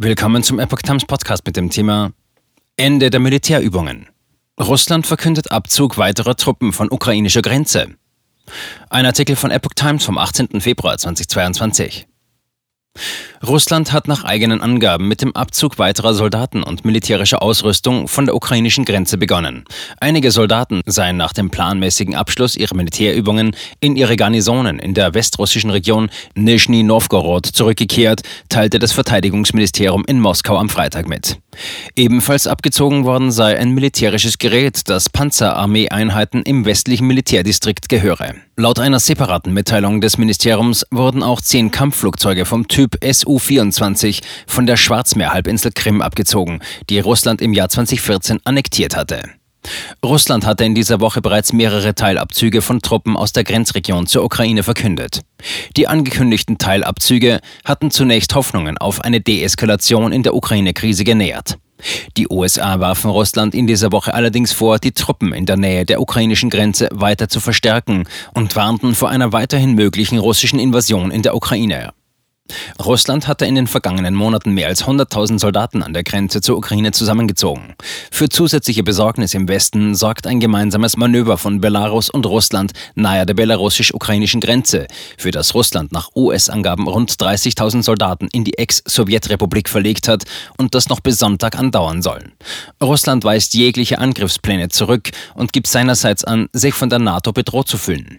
Willkommen zum Epoch Times Podcast mit dem Thema Ende der Militärübungen. Russland verkündet Abzug weiterer Truppen von ukrainischer Grenze. Ein Artikel von Epoch Times vom 18. Februar 2022. Russland hat nach eigenen Angaben mit dem Abzug weiterer Soldaten und militärischer Ausrüstung von der ukrainischen Grenze begonnen. Einige Soldaten seien nach dem planmäßigen Abschluss ihrer Militärübungen in ihre Garnisonen in der westrussischen Region Nizhny Novgorod zurückgekehrt, teilte das Verteidigungsministerium in Moskau am Freitag mit. Ebenfalls abgezogen worden sei ein militärisches Gerät, das Panzerarmee-Einheiten im westlichen Militärdistrikt gehöre. Laut einer separaten Mitteilung des Ministeriums wurden auch zehn Kampfflugzeuge vom Typ Su-24 von der Schwarzmeerhalbinsel Krim abgezogen, die Russland im Jahr 2014 annektiert hatte. Russland hatte in dieser Woche bereits mehrere Teilabzüge von Truppen aus der Grenzregion zur Ukraine verkündet. Die angekündigten Teilabzüge hatten zunächst Hoffnungen auf eine Deeskalation in der Ukraine-Krise genährt. Die USA warfen Russland in dieser Woche allerdings vor, die Truppen in der Nähe der ukrainischen Grenze weiter zu verstärken und warnten vor einer weiterhin möglichen russischen Invasion in der Ukraine. Russland hatte in den vergangenen Monaten mehr als 100.000 Soldaten an der Grenze zur Ukraine zusammengezogen. Für zusätzliche Besorgnis im Westen sorgt ein gemeinsames Manöver von Belarus und Russland nahe der belarussisch-ukrainischen Grenze, für das Russland nach US-Angaben rund 30.000 Soldaten in die Ex-Sowjetrepublik verlegt hat und das noch bis Sonntag andauern soll. Russland weist jegliche Angriffspläne zurück und gibt seinerseits an, sich von der NATO bedroht zu fühlen.